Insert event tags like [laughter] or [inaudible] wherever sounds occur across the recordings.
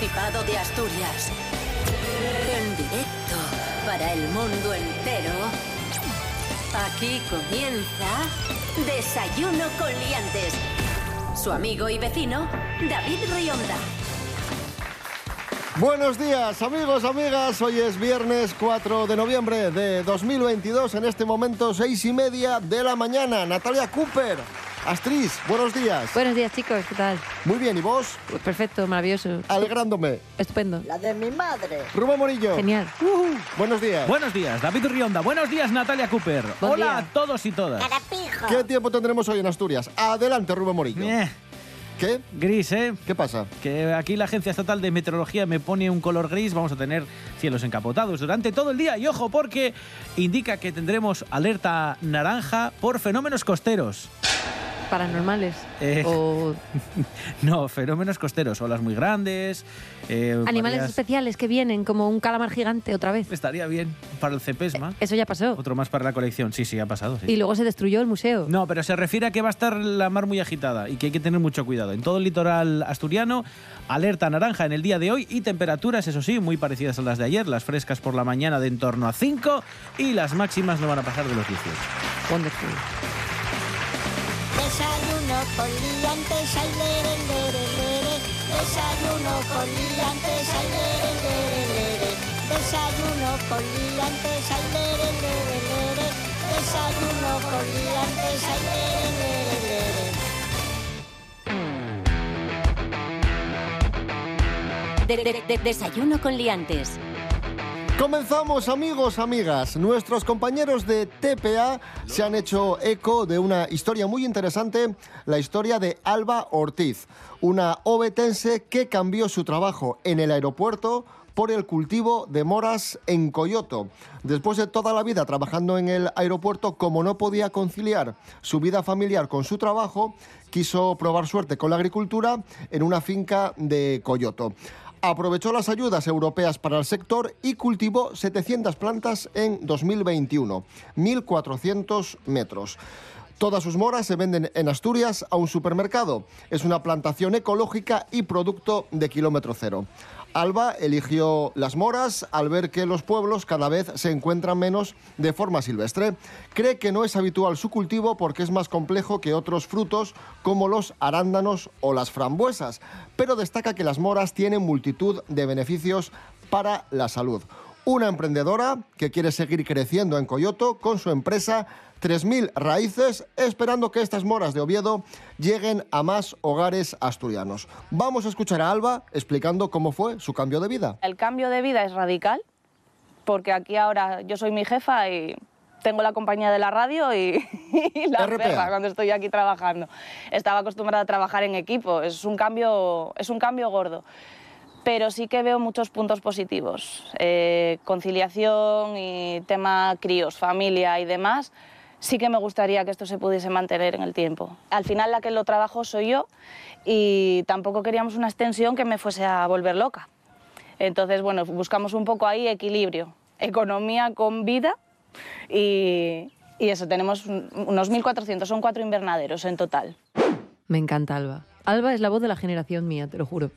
Principado de Asturias. En directo para el mundo entero. Aquí comienza Desayuno con Liantes. Su amigo y vecino, David Rionda. Buenos días, amigos, amigas. Hoy es viernes 4 de noviembre de 2022. En este momento, seis y media de la mañana. Natalia Cooper. Astrid, buenos días. Buenos días, chicos, ¿qué tal? Muy bien, ¿y vos? Pues perfecto, maravilloso. Alegrándome. Estupendo. La de mi madre. Rubén Morillo. Genial. Buenos días. Buenos días, David Rionda. Buenos días, Natalia Cooper. Buen Hola día. a todos y todas. Carapijo. ¿Qué tiempo tendremos hoy en Asturias? Adelante, Rubén Morillo. Eh, ¿Qué? gris, ¿eh? ¿Qué pasa? Que aquí la Agencia Estatal de Meteorología me pone un color gris. Vamos a tener cielos encapotados durante todo el día. Y ojo, porque indica que tendremos alerta naranja por fenómenos costeros. Paranormales. Eh. O [laughs] No, fenómenos costeros. Olas muy grandes. eh, animales varias- especiales que vienen, como un calamar gigante otra vez. Estaría bien para el CEPESMA. Eso ya pasó. Otro más para la colección. Sí, sí, ha pasado. sí. Y luego se destruyó el museo. No, pero se refiere a que va a estar la mar muy agitada y que hay que tener mucho cuidado. En todo el litoral asturiano, alerta naranja en el día de hoy y temperaturas, eso sí, muy parecidas a las de ayer. Las frescas por la mañana de en torno a 5 y las máximas no van a pasar de los 18. Wonderful. Desayuno con liantes, ay, lere, lere, lere. Desayuno con liantes, ay, lere. Desayuno con liantes, ay, lere. Desayuno con liantes, ay, lere, lere, lere. De- de- de- desayuno con Liantes. Comenzamos amigos, amigas. Nuestros compañeros de TPA se han hecho eco de una historia muy interesante, la historia de Alba Ortiz, una obetense que cambió su trabajo en el aeropuerto por el cultivo de moras en Coyoto. Después de toda la vida trabajando en el aeropuerto, como no podía conciliar su vida familiar con su trabajo, quiso probar suerte con la agricultura en una finca de Coyoto. Aprovechó las ayudas europeas para el sector y cultivó 700 plantas en 2021, 1.400 metros. Todas sus moras se venden en Asturias a un supermercado. Es una plantación ecológica y producto de kilómetro cero. Alba eligió las moras al ver que los pueblos cada vez se encuentran menos de forma silvestre. Cree que no es habitual su cultivo porque es más complejo que otros frutos como los arándanos o las frambuesas, pero destaca que las moras tienen multitud de beneficios para la salud. Una emprendedora que quiere seguir creciendo en Coyoto con su empresa 3.000 raíces, esperando que estas moras de Oviedo lleguen a más hogares asturianos. Vamos a escuchar a Alba explicando cómo fue su cambio de vida. El cambio de vida es radical, porque aquí ahora yo soy mi jefa y tengo la compañía de la radio y, [laughs] y la perra cuando estoy aquí trabajando. Estaba acostumbrada a trabajar en equipo, es un cambio, es un cambio gordo. Pero sí que veo muchos puntos positivos. Eh, conciliación y tema críos, familia y demás. Sí que me gustaría que esto se pudiese mantener en el tiempo. Al final la que lo trabajo soy yo y tampoco queríamos una extensión que me fuese a volver loca. Entonces, bueno, buscamos un poco ahí equilibrio, economía con vida y, y eso, tenemos un- unos 1.400, son cuatro invernaderos en total. Me encanta Alba. Alba es la voz de la generación mía, te lo juro.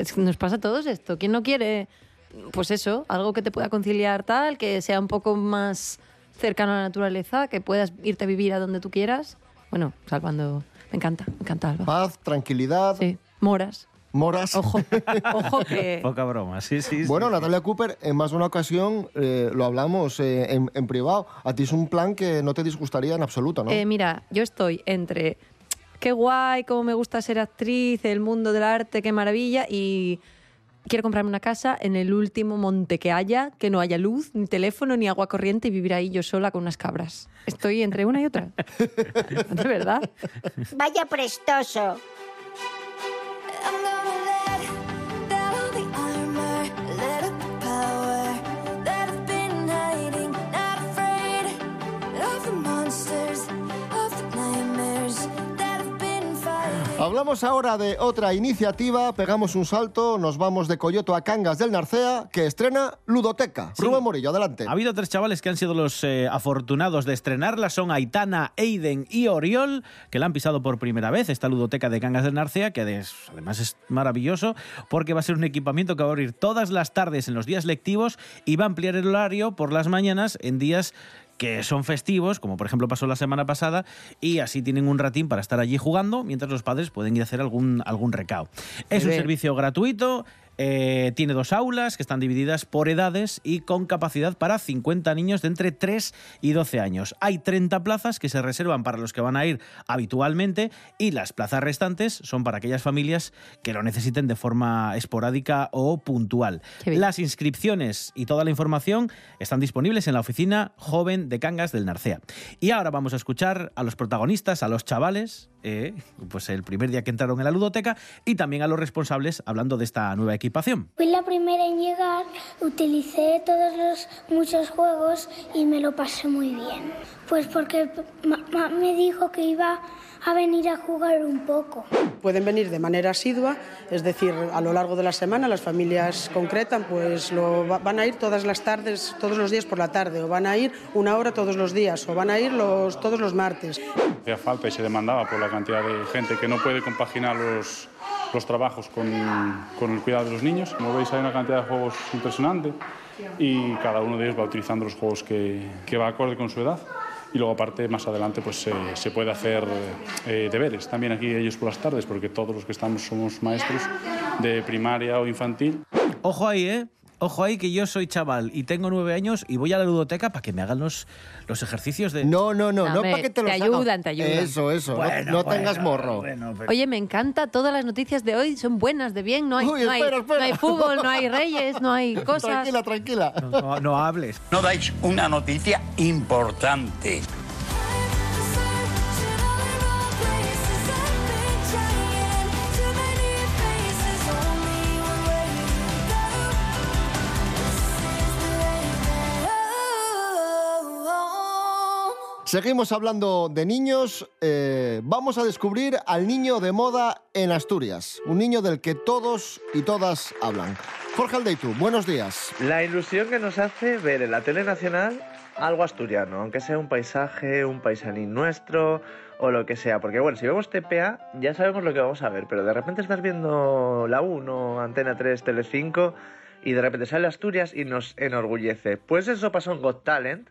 Es que nos pasa a todos esto. ¿Quién no quiere, pues eso, algo que te pueda conciliar tal, que sea un poco más cercano a la naturaleza, que puedas irte a vivir a donde tú quieras? Bueno, salvando... Me encanta, me encanta Alba. Paz, tranquilidad, Sí, moras. moras. Ojo, [laughs] ojo que... Poca broma, sí, sí. Bueno, sí. Natalia Cooper, en más de una ocasión eh, lo hablamos eh, en, en privado. A ti es un plan que no te disgustaría en absoluto, ¿no? Eh, mira, yo estoy entre qué guay, cómo me gusta ser actriz, el mundo del arte, qué maravilla, y quiero comprarme una casa en el último monte que haya, que no haya luz, ni teléfono, ni agua corriente y vivir ahí yo sola con unas cabras. Estoy entre una y otra. [laughs] De verdad. Vaya prestoso. Hablamos ahora de otra iniciativa, pegamos un salto, nos vamos de Coyoto a Cangas del Narcea, que estrena Ludoteca. Sí. Rubén Morillo, adelante. Ha habido tres chavales que han sido los eh, afortunados de estrenarla. Son Aitana, Eiden y Oriol, que la han pisado por primera vez. Esta ludoteca de Cangas del Narcea, que además es maravilloso, porque va a ser un equipamiento que va a abrir todas las tardes en los días lectivos y va a ampliar el horario por las mañanas en días que son festivos, como por ejemplo pasó la semana pasada, y así tienen un ratín para estar allí jugando, mientras los padres pueden ir a hacer algún, algún recao. Es un servicio gratuito, eh, tiene dos aulas que están divididas por edades y con capacidad para 50 niños de entre 3 y 12 años. Hay 30 plazas que se reservan para los que van a ir habitualmente y las plazas restantes son para aquellas familias que lo necesiten de forma esporádica o puntual. Las inscripciones y toda la información están disponibles en la oficina joven de Cangas del Narcea. Y ahora vamos a escuchar a los protagonistas, a los chavales, eh, pues el primer día que entraron en la ludoteca y también a los responsables hablando de esta nueva Fui la primera en llegar, utilicé todos los muchos juegos y me lo pasé muy bien. Pues porque mamá me dijo que iba a venir a jugar un poco. Pueden venir de manera asidua, es decir, a lo largo de la semana las familias concretan, pues lo va- van a ir todas las tardes, todos los días por la tarde, o van a ir una hora todos los días, o van a ir los, todos los martes. hacía falta y se demandaba por la cantidad de gente que no puede compaginar los, los trabajos con, con el cuidado de los niños. Como veis hay una cantidad de juegos impresionante y cada uno de ellos va utilizando los juegos que, que va acorde con su edad. Y luego aparte más adelante pues se, puede hacer eh, deberes también aquí ellos por las tardes porque todos los que estamos somos maestros de primaria o infantil. Ojo ahí, ¿eh? Ojo ahí que yo soy chaval y tengo nueve años y voy a la ludoteca para que me hagan los, los ejercicios de... No, no, no, no para que te te los haga- ayudan, te ayudan. Eso, eso, no- Bueno, no, bueno, tengas morro. bueno, pero- Oye, me encanta, todas las noticias de hoy son buenas, de bien, no hay, Uy, no hay, espera, espera. no hay fútbol, no hay reyes, no hay [laughs] cosas. Tranquila, tranquila. No, no- no hables. No dais una noticia importante. Seguimos hablando de niños. eh, vamos a descubrir al niño de moda en Asturias. Un niño del que todos y todas hablan. Jorge Aldeitu, buenos días. La ilusión que nos hace ver en la tele nacional algo asturiano, aunque sea un paisaje, un paisanín nuestro o lo que sea. Porque bueno, si vemos TPA ya sabemos lo que vamos a ver, pero de repente estás viendo la 1, Antena 3, Tele 5 y de repente sale Asturias y nos enorgullece. Pues eso pasó en Got Talent,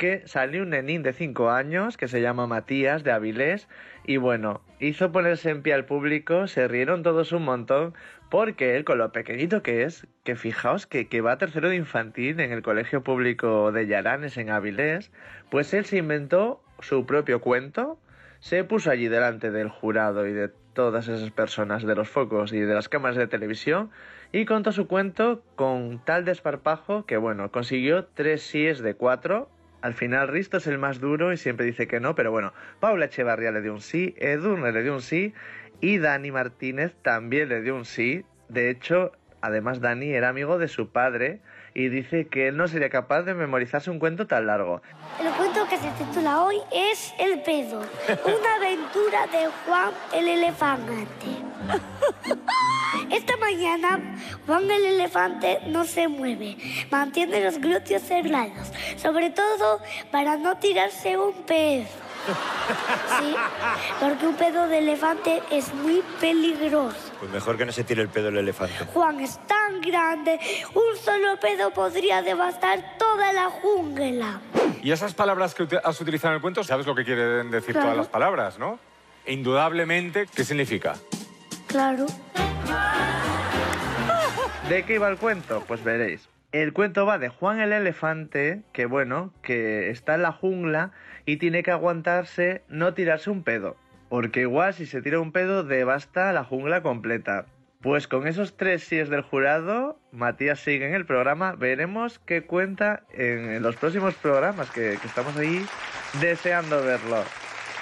que salió un nenín de 5 años que se llama Matías de Avilés y bueno, hizo ponerse en pie al público, se rieron todos un montón porque él con lo pequeñito que es, que fijaos que, que va a tercero de infantil en el colegio público de Yaranes en Avilés, pues él se inventó su propio cuento, se puso allí delante del jurado y de todas esas personas, de los focos y de las cámaras de televisión y contó su cuento con tal desparpajo que bueno, consiguió tres síes de cuatro al final Risto es el más duro y siempre dice que no, pero bueno, Paula Echevarría le dio un sí, Edurne le dio un sí y Dani Martínez también le dio un sí. De hecho, además Dani era amigo de su padre y dice que él no sería capaz de memorizarse un cuento tan largo. El cuento que se titula hoy es El pedo, una aventura de Juan el elefante. [laughs] Esta mañana Juan el elefante no se mueve, mantiene los glúteos cerrados, sobre todo para no tirarse un pedo. Sí, porque un pedo de elefante es muy peligroso. Pues mejor que no se tire el pedo el elefante. Juan es tan grande, un solo pedo podría devastar toda la jungla. Y esas palabras que has utilizado en el cuento, sabes lo que quieren decir Claro. todas las palabras, ¿no? Indudablemente, ¿qué significa? Claro. ¿De qué iba el cuento? Pues veréis. El cuento va de Juan el elefante, que bueno, que está en la jungla y tiene que aguantarse no tirarse un pedo. Porque igual si se tira un pedo devasta la jungla completa. Pues con esos tres síes del jurado, Matías sigue en el programa. Veremos qué cuenta en, los próximos programas, que estamos ahí deseando verlo.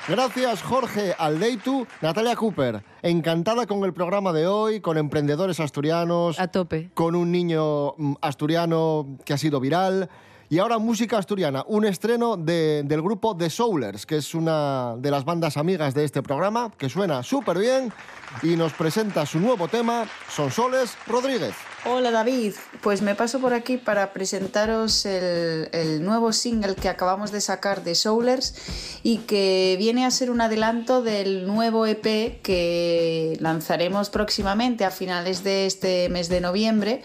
Gracias, Jorge Aldeitu. Natalia Cooper, encantada con el programa de hoy, con emprendedores asturianos. A tope. Con un niño mm, asturiano que ha sido viral. Y ahora música asturiana, un estreno de- del grupo The Soulers, que es una de las bandas amigas de este programa, que suena súper bien y nos presenta su nuevo tema, Sonsoles Rodríguez. Hola David, pues me paso por aquí para presentaros el, el nuevo single que acabamos de sacar de Soulers y que viene a ser un adelanto del nuevo EP que lanzaremos próximamente a finales de este mes de noviembre.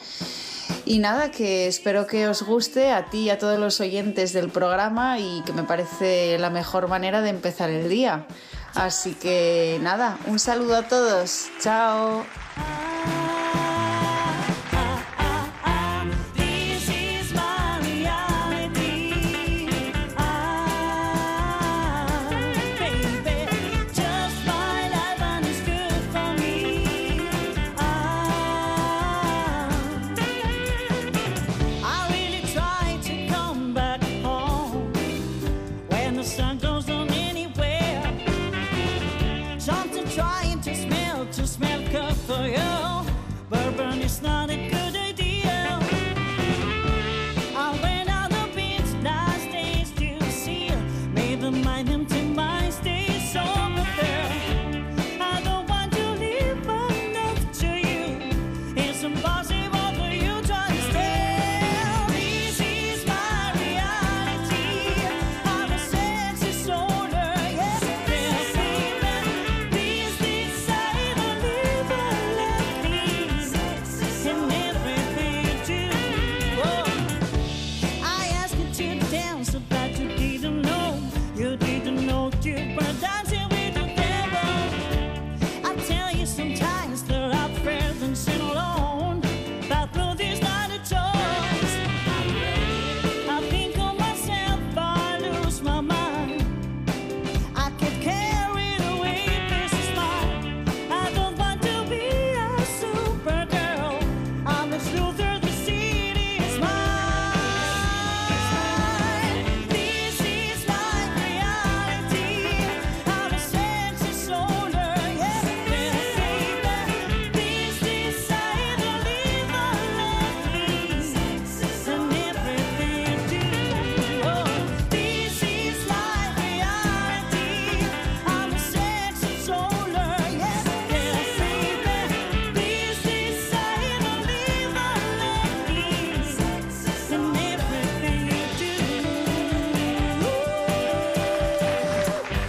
Y nada, que espero que os guste a ti y a todos los oyentes del programa y que me parece la mejor manera de empezar el día. Así que nada, un saludo a todos. Chao.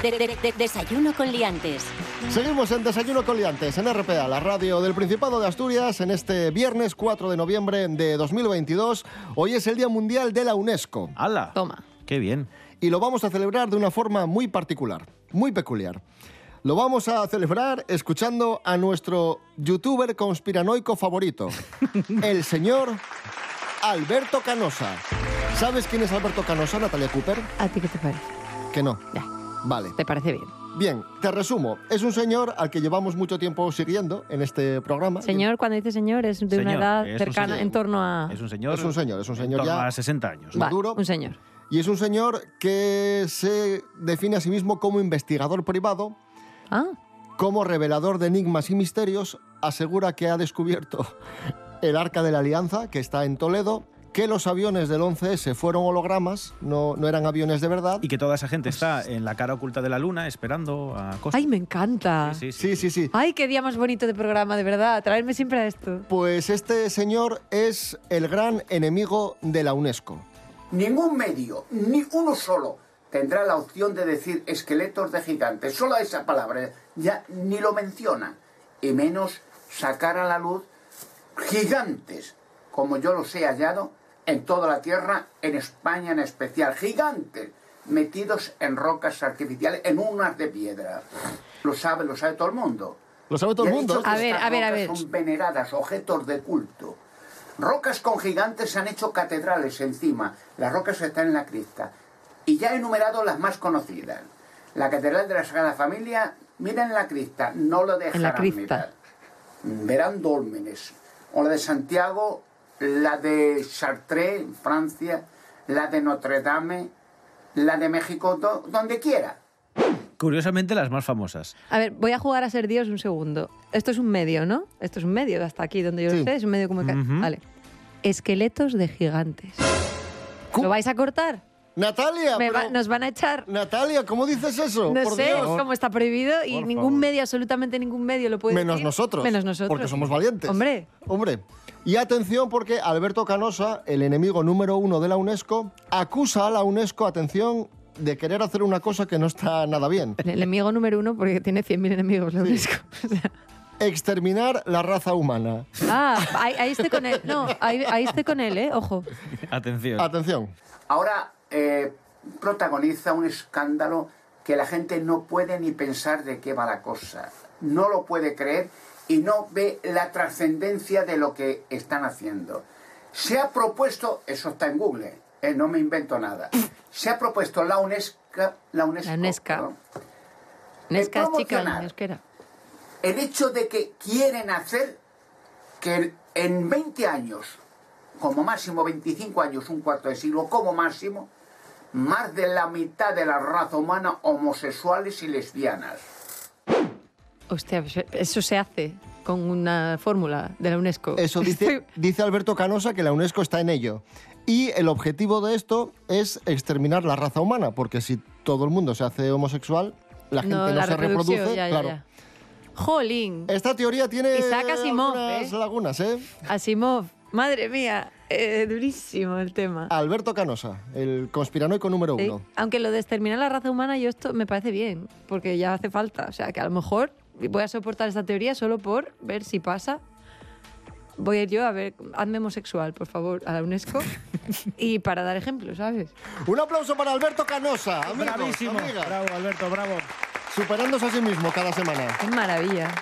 De- de- de- desayuno con liantes. Seguimos en Desayuno con Liantes, en RPA, la radio del Principado de Asturias, en este viernes 4 de noviembre de 2022. Hoy es el Día Mundial de la UNESCO. ¡Hala! Toma. ¡Qué bien! Y lo vamos a celebrar de una forma muy particular, muy peculiar. Lo vamos a celebrar escuchando a nuestro youtuber conspiranoico favorito, [laughs] el señor Alberto Canosa. ¿Sabes quién es Alberto Canosa, Natalia Cooper? ¿A ti qué te parece? Que no. Vale. ¿Te parece bien? Bien, te resumo. Es un señor al que llevamos mucho tiempo siguiendo en este programa. Señor, cuando dice señor, es de una edad cercana, en torno a... Es un señor. Es un señor, es un señor en torno ya a 60 años. Vale, maduro. un señor. Y es un señor que se define a sí mismo como investigador privado, Ah, como revelador de enigmas y misterios, asegura que ha descubierto el Arca de la Alianza, que está en Toledo, que los aviones del 11S fueron hologramas, no, no eran aviones de verdad. Y que toda esa gente está en la cara oculta de la luna esperando a cosas. ay, me encanta. Sí, sí, Sí, sí, sí. Ay, qué día más bonito de programa, de verdad. Traerme siempre a esto. Pues este señor es el gran enemigo de la UNESCO. Ningún medio, ni uno solo, tendrá la opción de decir esqueletos de gigantes. Solo esa palabra ya ni lo menciona. Y menos sacar a la luz gigantes, como yo los he hallado en toda la Tierra, en España en especial. Gigantes, metidos en rocas artificiales, en unas de piedra. Lo sabe, lo sabe todo el mundo. Lo sabe todo el mundo. A ver, a ver, a ver. Son veneradas, objetos de culto. Rocas con gigantes se han hecho catedrales encima. Las rocas están en la cripta. Y ya he enumerado las más conocidas. La Catedral de la Sagrada Familia, miren la cripta, no lo dejarán En la cripta. mirar. Verán dólmenes. O la de Santiago, la de Chartres, en Francia, la de Notre Dame, la de México, do- donde quiera. Curiosamente, las más famosas. A ver, voy a jugar a ser Dios un segundo. Esto es un medio, ¿no? Esto es un medio, hasta aquí donde yo Sí. lo sé, es un medio comunicación. Ujú. Vale. Esqueletos de gigantes. ¿Lo vais a cortar? Natalia, Me va- pero- nos van a echar. Natalia, ¿cómo dices eso? No Por sé, Dios. cómo está prohibido y Por ningún favor. medio, absolutamente ningún medio lo puede Menos decir. nosotros. Menos nosotros. Porque somos valientes. Hombre, Hombre. Y atención porque Alberto Canosa, el enemigo número uno de la UNESCO, acusa a la UNESCO, atención, de querer hacer una cosa que no está nada bien. el enemigo número uno porque tiene 100.000 enemigos la UNESCO. [laughs] O sea, Exterminar la raza humana. ah, ahí, ahí estoy con él. No, ahí, ahí estoy con él, ¿eh? Ojo. Atención. Atención. Ahora eh, protagoniza un escándalo que la gente no puede ni pensar de qué va la cosa. No lo puede creer y no ve la trascendencia de lo que están haciendo. Se ha propuesto, eso está en Google, eh, no me invento nada, se ha propuesto la UNESCO, la UNESCO, La UNESCO. perdón, Nesca es chica, el hecho de que quieren hacer que en 20 años, como máximo 25 años, un cuarto de siglo, como máximo, más de la mitad de la raza humana homosexuales y lesbianas. Hostia, pues, eso se hace con una fórmula de la UNESCO. Eso [laughs] dice, dice Alberto Canosa que la UNESCO está en ello. Y el objetivo de esto es exterminar la raza humana, porque si todo el mundo se hace homosexual, la gente no, la se reproduce. ya, claro. ya. Jolín. Esta teoría tiene Isaac Asimov, algunas ¿eh? lagunas, ¿eh? Asimov. Madre mía, eh, durísimo el tema. Alberto Canosa, el conspiranoico número Sí, uno. Aunque lo de exterminar la raza humana, yo esto me parece bien, porque ya hace falta. O sea, que a lo mejor voy a soportar esta teoría solo por ver si pasa. Voy a ir yo a ver, hazme homosexual, por favor, a la UNESCO. [laughs] y para dar ejemplo, ¿sabes? Un aplauso para Alberto Canosa, amigos, Bravísimo. amigas. Bravo, Alberto, bravo. Superándose a sí mismo cada semana. Qué maravilla.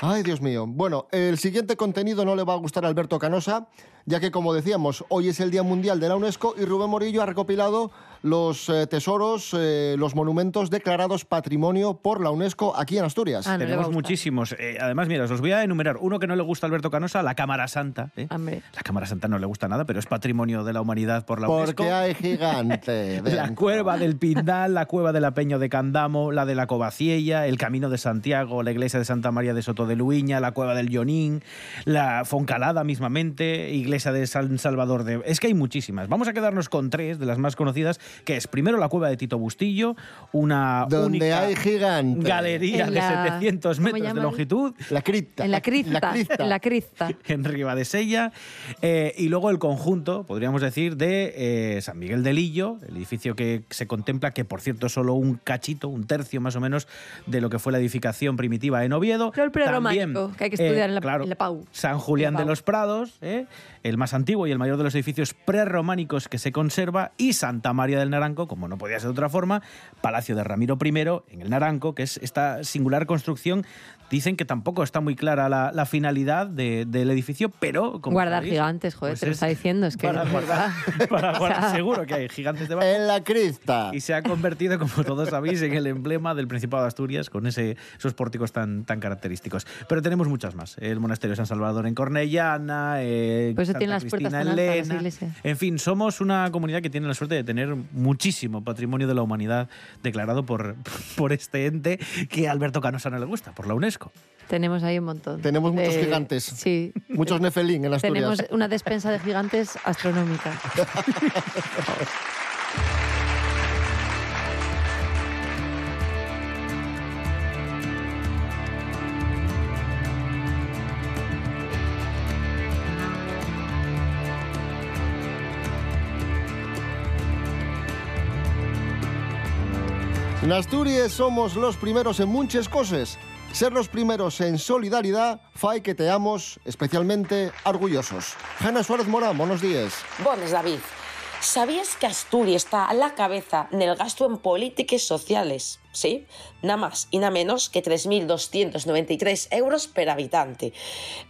Ay, Dios mío. Bueno, el siguiente contenido no le va a gustar a Alberto Canosa, ya que, como decíamos, hoy es el Día Mundial de la UNESCO y Rubén Morillo ha recopilado los eh, tesoros, eh, los monumentos declarados patrimonio por la UNESCO aquí en Asturias. Ah, Tenemos muchísimos. Eh, además, mira, os los voy a enumerar. Uno que no le gusta a Alberto Canosa, la Cámara Santa. ¿eh? La Cámara Santa no le gusta nada, pero es patrimonio de la humanidad por la UNESCO. Porque hay gigante. [laughs] La cueva del Pindal, la cueva de la Peño de Candamo, la de la Covaciella, el Camino de Santiago, la iglesia de Santa María de Soto de Luiña, la cueva del Llonín, la Foncalada mismamente, iglesia de San Salvador de... Es que hay muchísimas. Vamos a quedarnos con tres de las más conocidas, que es primero la cueva de Tito Bustillo, una Donde única hay gigante. galería En de la- 700 ¿cómo metros de longitud. La cripta. En la cripta. cripta. En la cripta. en Ribadesella, eh, y luego el conjunto, podríamos decir, de eh, San Miguel del Illo, el edificio que se contempla, que por cierto es solo un cachito, un tercio más o menos de lo que fue la edificación primitiva en Oviedo. Pero el prerrománico, También, que hay que estudiar eh, en, la, claro, en la PAU. San Julián la de los Prados, ¿eh? El más antiguo y el mayor de los edificios prerrománicos que se conserva, y Santa María del Naranco, como no podía ser de otra forma, Palacio de Ramiro I en el Naranco, que es esta singular construcción. Dicen que tampoco está muy clara la, la finalidad de- del edificio, pero... Como Guardar sabéis, gigantes, joder, pues te lo es está diciendo. Es que para guardar, [laughs] para guardar- [laughs] O sea, seguro que hay gigantes debajo. En la cripta. Y se ha convertido, como todos sabéis, en el emblema del Principado de Asturias, con ese, esos pórticos tan, tan característicos. Pero tenemos muchas más. El Monasterio de San Salvador en Cornellana, eh, Por eso Santa tienen las puertas tan en altas las Lena. iglesias. En fin, somos una comunidad que tiene la suerte de tener muchísimo patrimonio de la humanidad declarado por, [laughs] por este ente que a Alberto Canosa no le gusta, por la UNESCO. Tenemos ahí un montón. Tenemos muchos gigantes. Sí. Muchos nefelín en Asturias. Tenemos una despensa de gigantes astronómica. [laughs] En Asturias somos los primeros en muchas cosas. Ser los primeros en solidaridad fai que teamos especialmente orgullosos. Hanna Suárez Mora, buenos días. Bones, David. ¿Sabías que Asturias está a la cabeza en el gasto en políticas sociales? Sí, nada más y nada menos que 3.293 euros per habitante.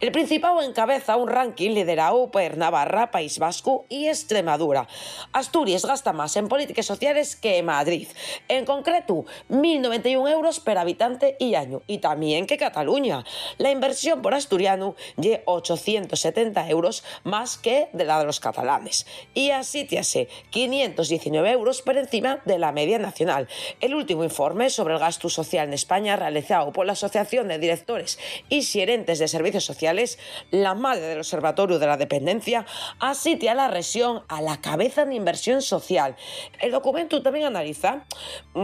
El Principado encabeza un ranking liderado por Navarra, País Vasco y Extremadura. Asturias gasta más en políticas sociales que Madrid. En concreto, 1.091 euros per habitante y año. Y también que Cataluña. La inversión por asturiano de 870 euros más que de la de los catalanes. Y así te hace 519 euros por encima de la media nacional. El último informe informe sobre el gasto social en España realizado por la Asociación de Directores y Gerentes de Servicios Sociales, la madre del Observatorio de la Dependencia asitia a la región a la cabeza de inversión social. El documento también analiza,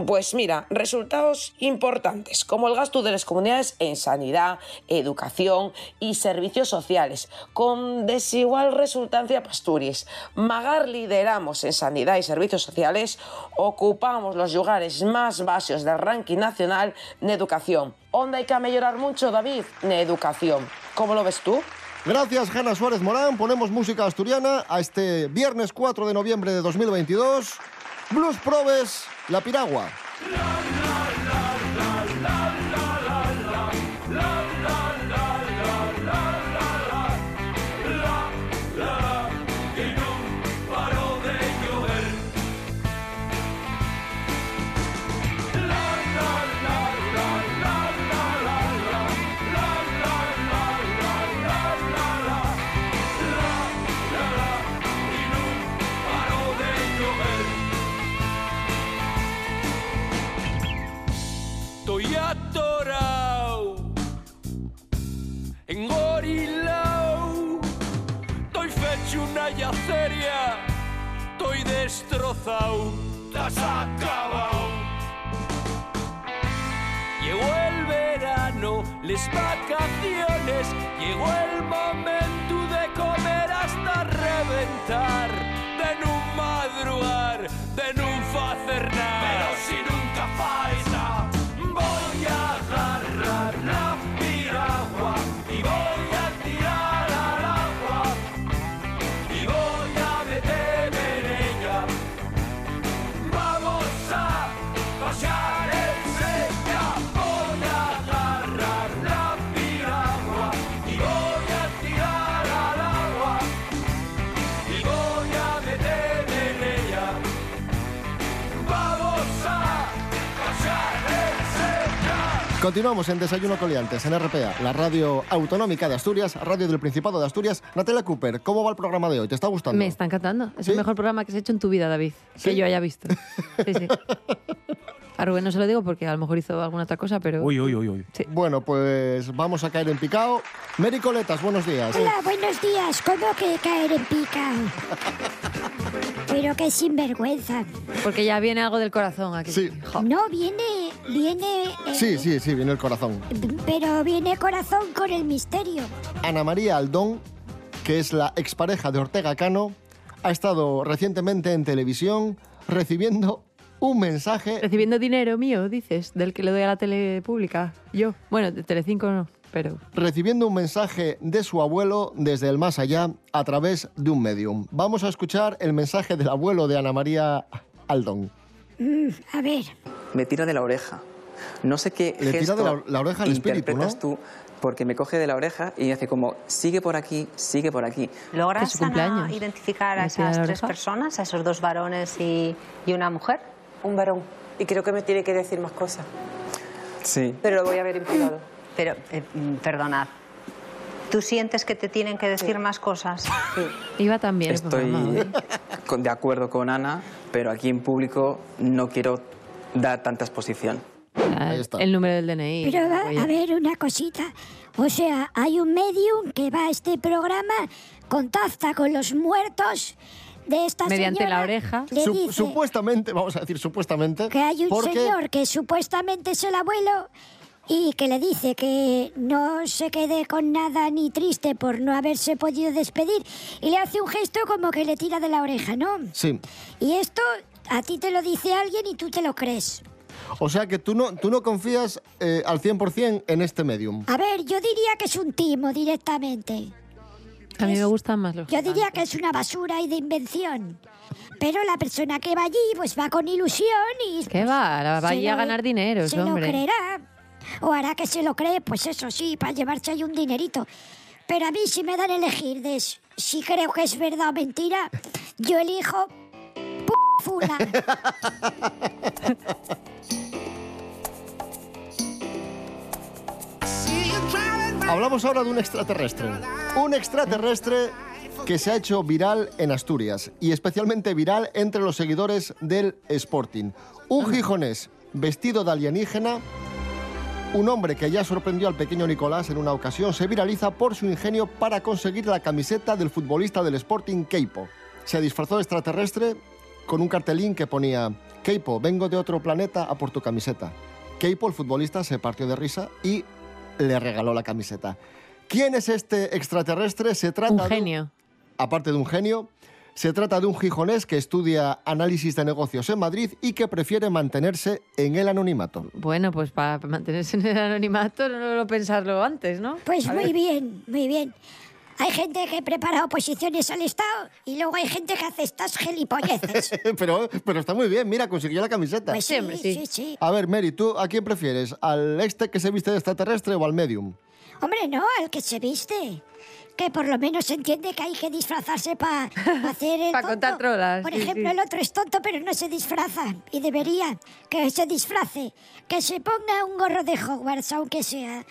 pues mira, resultados importantes, como el gasto de las comunidades en sanidad, educación y servicios sociales, con desigual resultancia para Asturias. Magar lideramos en sanidad y servicios sociales, ocupamos los lugares más bajos del ranking nacional de educación. ¿Dónde hay que mejorar mucho, David? En educación. ¿Cómo lo ves tú? Gracias, Hanna Suárez Morán. Ponemos música asturiana a este viernes 4 de noviembre de 2022. Blues Probes, La Piragua. Continuamos en Desayuno Coliantes, en RPA, la radio autonómica de Asturias, radio del Principado de Asturias. Natalia Cooper, ¿cómo va el programa de hoy? ¿Te está gustando? Me está encantando. Es ¿Sí? el mejor programa que has hecho en tu vida, David. Que yo haya visto. Sí, sí. A Rubén no se lo digo porque a lo mejor hizo alguna otra cosa, pero... Uy, uy, uy, uy. Bueno, pues vamos a caer en picado. Mary Coletas, buenos días. Hola, buenos días. ¿Cómo que caer en pica? [laughs] Pero qué sinvergüenza. Porque ya viene algo del corazón aquí. Sí. No, viene, viene, eh, Sí, sí, sí, viene el corazón. pero viene corazón con el misterio. Ana María Aldón, que es la expareja de Ortega Cano, ha estado recientemente en televisión recibiendo un mensaje. Recibiendo dinero mío, dices, del que le doy a la tele pública. Yo. Bueno, de Telecinco no, pero... Recibiendo un mensaje de su abuelo desde el más allá a través de un medium. Vamos a escuchar el mensaje del abuelo de Ana María Aldón. Mm, a ver, me tira de la oreja. No sé qué Le tira gesto de la- la oreja al espíritu, interpretas ¿no? tú, porque me coge de la oreja y hace como, sigue por aquí, sigue por aquí. ¿Logras Ana, identificar a ¿Me tira esas tres personas, a esos dos varones y, y una mujer? Un varón. Y creo que me tiene que decir más cosas. Sí. Pero lo voy a ver en privado. Pero, eh, mm, perdonad, ¿tú sientes que te tienen que decir más cosas? Iba también Estoy hoy. con- de acuerdo con Ana, pero aquí en público no quiero dar tanta exposición. Ah, El número del DNI. pero va, a ver una cosita. O sea, hay un medium que va a este programa, contacta con los muertos de esta Mediante señora. la oreja. Le Sup- dice supuestamente, vamos a decir supuestamente, que hay un porque señor que supuestamente es el abuelo y que le dice que no se quede con nada ni triste por no haberse podido despedir y le hace un gesto como que le tira de la oreja, ¿no? sí. Y esto a ti te lo dice alguien y tú te lo crees. O sea que tú no, tú no confías eh, al 100% en este medium. A ver, yo diría que es un timo directamente. A mí me gustan más los... Yo diría que es una basura y de invención. Pero la persona que va allí pues va con ilusión y... ¿Qué va? Va se allí a lo- ganar dinero, Se lo hombre. creerá. O hará que se lo cree, pues eso sí, para llevarse ahí un dinerito. Pero a mí si me dan a elegir de si creo que es verdad o mentira, yo elijo... p fula. Hablamos ahora de un extraterrestre. Un extraterrestre que se ha hecho viral en Asturias y especialmente viral entre los seguidores del Sporting. Un gijonés vestido de alienígena. Un hombre que ya sorprendió al pequeño Nicolás en una ocasión se viraliza por su ingenio para conseguir la camiseta del futbolista del Sporting Keipo. Se disfrazó de extraterrestre con un cartelín que ponía Keipo, vengo de otro planeta a por tu camiseta. Keipo, el futbolista, se partió de risa y le regaló la camiseta. ¿Quién es este extraterrestre? Se trata Un de genio. aparte de un genio, se trata de un gijonés que estudia análisis de negocios en Madrid y que prefiere mantenerse en el anonimato. Bueno, pues para mantenerse en el anonimato, no lo pensarlo antes, ¿no? Pues muy bien, muy bien. Hay gente que prepara oposiciones al Estado y luego hay gente que hace estas gilipolleces. [laughs] pero, pero está muy bien, mira, consiguió la camiseta. Pues sí, sí, sí. A ver, Mary, ¿tú a quién prefieres? ¿Al este que se viste de extraterrestre o al medium? Hombre, no, al que se viste. Que por lo menos entiende que hay que disfrazarse para [laughs] hacer el Pa' tonto. contar trolas, Por sí, ejemplo, sí. el otro es tonto, pero no se disfraza. Y debería que se disfrace. Que se ponga un gorro de Hogwarts, aunque sea.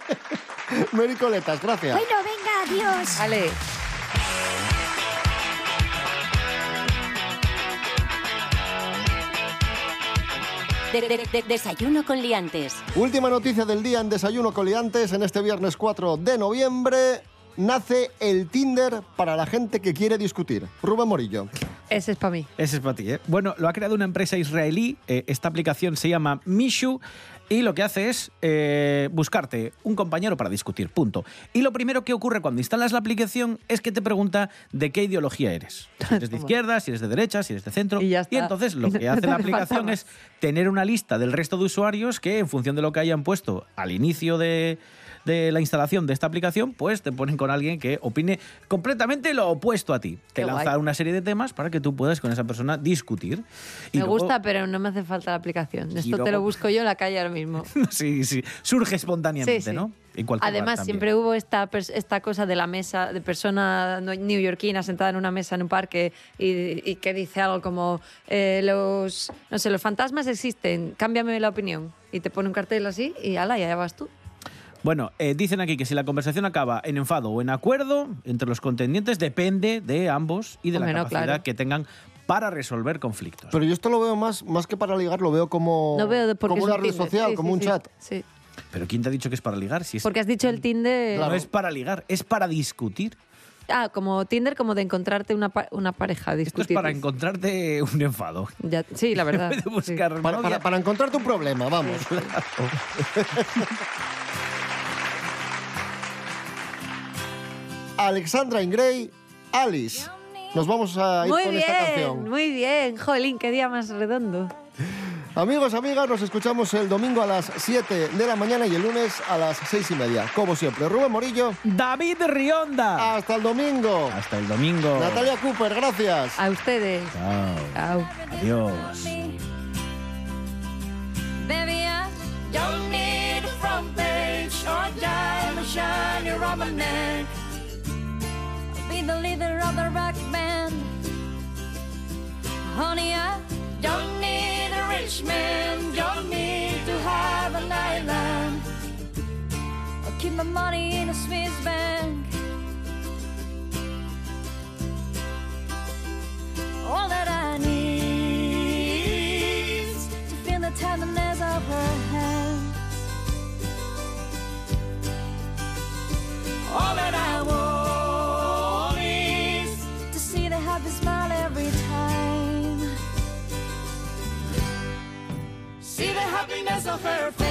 [laughs] Mary Coletas, gracias. Bueno, venga, adiós. Vale. De- de- de- desayuno con liantes. Última noticia del día en Desayuno Coliantes. En este viernes 4 de noviembre nace el Tinder para la gente que quiere discutir. Rubén Morillo. Ese es para mí. Ese es para ti, ¿eh? Bueno, lo ha creado una empresa israelí. eh, esta aplicación se llama Mishu y lo que hace es eh, buscarte un compañero para discutir. Punto. Y lo primero que ocurre cuando instalas la aplicación es que te pregunta de qué ideología eres. Si eres de [laughs] izquierda, si eres de derecha, si eres de centro. Y, está. entonces lo que [laughs] hace la aplicación es tener una lista del resto de usuarios que en función de lo que hayan puesto al inicio de de la instalación de esta aplicación, pues te ponen con alguien que opine completamente lo opuesto a ti. Qué te lanza una serie de temas para que tú puedas con esa persona discutir. Y me luego- gusta, pero no me hace falta la aplicación. Esto te lo busco yo en la calle ahora mismo. [laughs] sí, sí, surge espontáneamente, Sí, sí. ¿no? Además, siempre hubo esta, esta cosa de la mesa, de persona neoyorquina sentada en una mesa en un parque y, y que dice algo como, eh, los, no sé, los fantasmas existen, cámbiame la opinión. Y te pone un cartel así y ala, y allá vas tú. Bueno, eh, dicen aquí que si la conversación acaba en enfado o en acuerdo entre los contendientes, depende de ambos y de Hombre, la no, capacidad claro. que tengan para resolver conflictos. Pero yo esto lo veo más, más que para ligar, lo veo como, veo como una un red Tinder. social, Sí, como sí, un sí. chat. Sí. Pero ¿quién te ha dicho que es para ligar? Si es, Porque has dicho el Tinder... no es para ligar, es para discutir. Ah, como Tinder, como de encontrarte una, pa- una pareja, Esto es discutir. para encontrarte un enfado. Ya- sí, la [laughs] verdad. de buscar sí. Para, para- para encontrarte un problema, vamos. [laughs] Alexandra Ingray, Alice. Nos vamos a ir Muy con esta canción. muy bien. Jolín, qué día más redondo. Amigos, amigas, nos escuchamos el domingo a las 7 de la mañana y el lunes a las 6 y media. Como siempre, Rubén Morillo. David Rionda. Hasta el domingo. Hasta el domingo. Natalia Cooper, gracias. A ustedes. Chao. Chao. Adiós. Baby, the leader of the rock band. Honey, I don't need a rich man, don't need to have an island. I'll keep my money in a Swiss bank. fair.